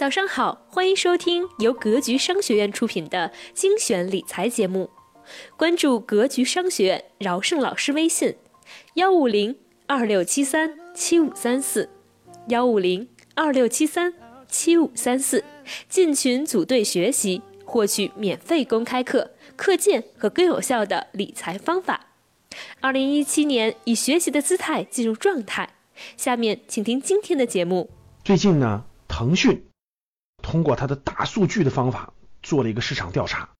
早上好，欢迎收听由格局商学院出品的精选理财节目。关注格局商学院饶胜老师微信：幺五零二六七三七五三四，幺五零二六七三七五三四。进群组队学习，获取免费公开课、课件和更有效的理财方法。二零一七年，以学习的姿态进入状态。下面请听今天的节目。最近呢，腾讯通过它的大数据的方法做了一个市场调查，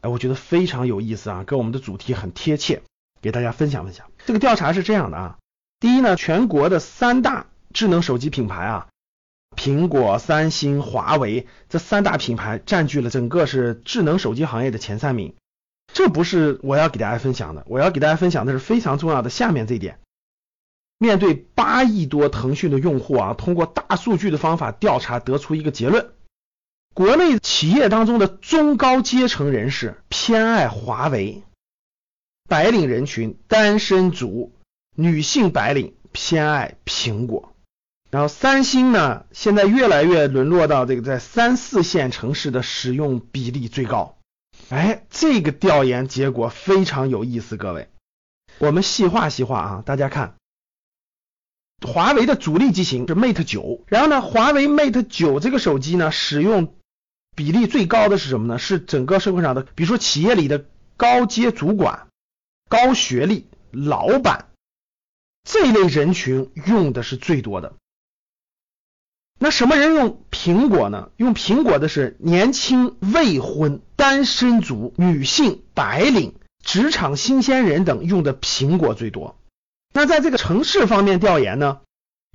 哎，我觉得非常有意思啊，跟我们的主题很贴切，给大家分享分享。这个调查是这样的啊，第一呢，全国的三大智能手机品牌啊，苹果、三星、华为这三大品牌占据了整个是智能手机行业的前三名。这不是我要给大家分享的，我要给大家分享的是非常重要的下面这一点。面对八亿多腾讯的用户啊，通过大数据的方法调查得出一个结论：国内企业当中的中高阶层人士偏爱华为，白领人群、单身族、女性白领偏爱苹果。然后三星呢，现在越来越沦落到这个在三四线城市的使用比例最高。哎，这个调研结果非常有意思，各位，我们细化细化啊，大家看，华为的主力机型是 Mate 九，然后呢，华为 Mate 九这个手机呢，使用比例最高的是什么呢？是整个社会上的，比如说企业里的高阶主管、高学历、老板这一类人群用的是最多的。那什么人用苹果呢？用苹果的是年轻未婚单身族、女性、白领、职场新鲜人等用的苹果最多。那在这个城市方面调研呢，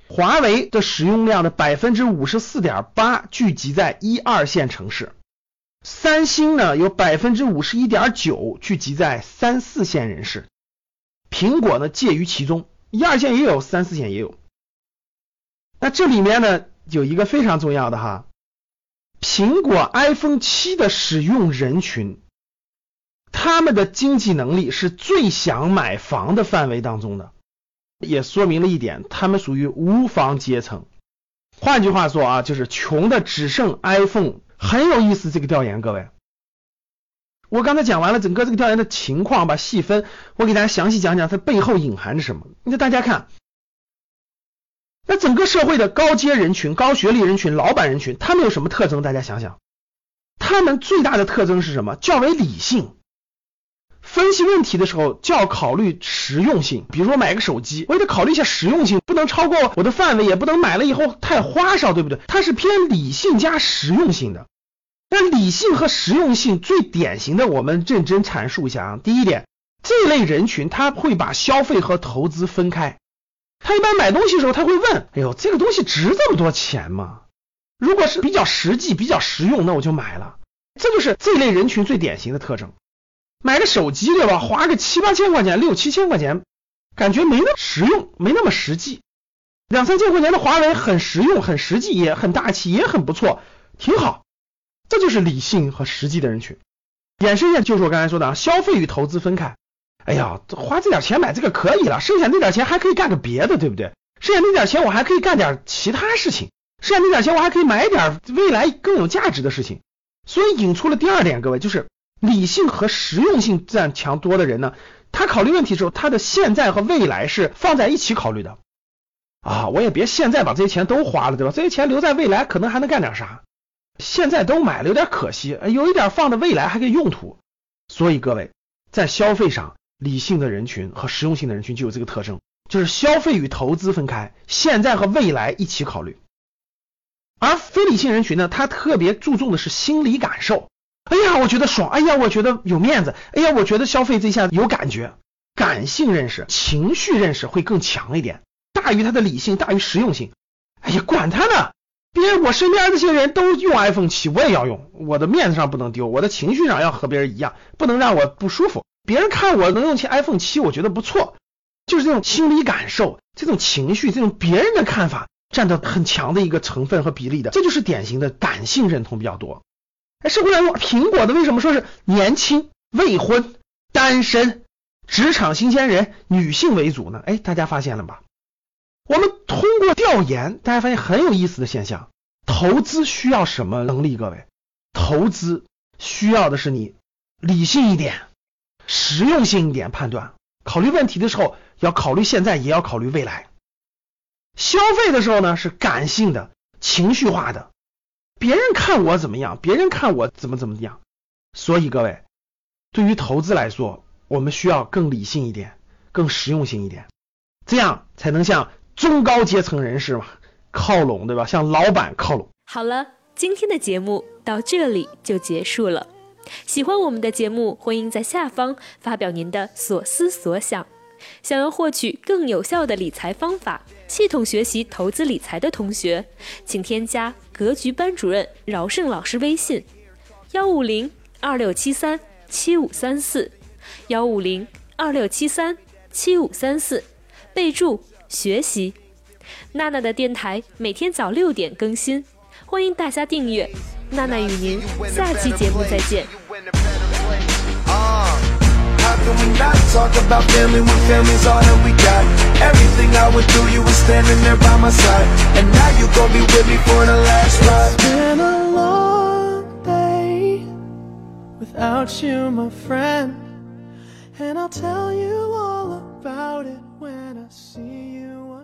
华为的使用量的百分之五十四点八聚集在一二线城市，三星呢有百分之五十一点九聚集在三四线人士，苹果呢介于其中，一二线也有，三四线也有。那这里面呢？有一个非常重要的哈，苹果 iPhone 七的使用人群，他们的经济能力是最想买房的范围当中的，也说明了一点，他们属于无房阶层。换句话说啊，就是穷的只剩 iPhone。很有意思，这个调研，各位，我刚才讲完了整个这个调研的情况吧，细分，我给大家详细讲讲它背后隐含着什么。那大家看。那整个社会的高阶人群、高学历人群、老板人群，他们有什么特征？大家想想，他们最大的特征是什么？较为理性，分析问题的时候就要考虑实用性。比如说买个手机，我也得考虑一下实用性，不能超过我的范围，也不能买了以后太花哨，对不对？它是偏理性加实用性的。那理性和实用性最典型的，我们认真阐述一下啊。第一点，这类人群他会把消费和投资分开。他一般买东西的时候，他会问：“哎呦，这个东西值这么多钱吗？”如果是比较实际、比较实用，那我就买了。这就是这类人群最典型的特征。买个手机对吧？花个七八千块钱、六七千块钱，感觉没那么实用，没那么实际。两三千块钱的华为很实用、很实际，也很大气，也很不错，挺好。这就是理性和实际的人群。衍生下就是我刚才说的啊，消费与投资分开。哎呀，花这点钱买这个可以了，剩下那点钱还可以干个别的，对不对？剩下那点钱我还可以干点其他事情，剩下那点钱我还可以买点未来更有价值的事情。所以引出了第二点，各位就是理性和实用性占强多的人呢，他考虑问题的时候，他的现在和未来是放在一起考虑的啊。我也别现在把这些钱都花了，对吧？这些钱留在未来可能还能干点啥？现在都买了有点可惜，有一点放在未来还可以用途。所以各位在消费上。理性的人群和实用性的人群就有这个特征，就是消费与投资分开，现在和未来一起考虑。而非理性人群呢，他特别注重的是心理感受。哎呀，我觉得爽，哎呀，我觉得有面子，哎呀，我觉得消费这下有感觉。感性认识、情绪认识会更强一点，大于他的理性，大于实用性。哎呀，管他呢，别人我身边这些人都用 iPhone 七，我也要用，我的面子上不能丢，我的情绪上要和别人一样，不能让我不舒服。别人看我能用起 iPhone 七，我觉得不错，就是这种心理感受、这种情绪、这种别人的看法占的很强的一个成分和比例的，这就是典型的感性认同比较多。哎，社会上用苹果的为什么说是年轻、未婚、单身、职场新鲜人、女性为主呢？哎，大家发现了吧？我们通过调研，大家发现很有意思的现象，投资需要什么能力？各位，投资需要的是你理性一点、实用性一点判断。考虑问题的时候，要考虑现在，也要考虑未来。消费的时候呢，是感性的、情绪化的，别人看我怎么样，别人看我怎么怎么样。所以各位，对于投资来说，我们需要更理性一点、更实用性一点，这样才能向中高阶层人士嘛靠拢，对吧？向老板靠拢。好了，今天的节目到这里就结束了。喜欢我们的节目，欢迎在下方发表您的所思所想。想要获取更有效的理财方法，系统学习投资理财的同学，请添加格局班主任饶胜老师微信：幺五零二六七三七五三四，幺五零二六七三七五三四，备注学习。娜娜的电台每天早六点更新，欢迎大家订阅。娜娜与您下期节目再见。We not talk about family when family's all that we got? Everything I went through, you were standing there by my side. And now you gon' be with me for the last ride. It's been a long day without you, my friend. And I'll tell you all about it when I see you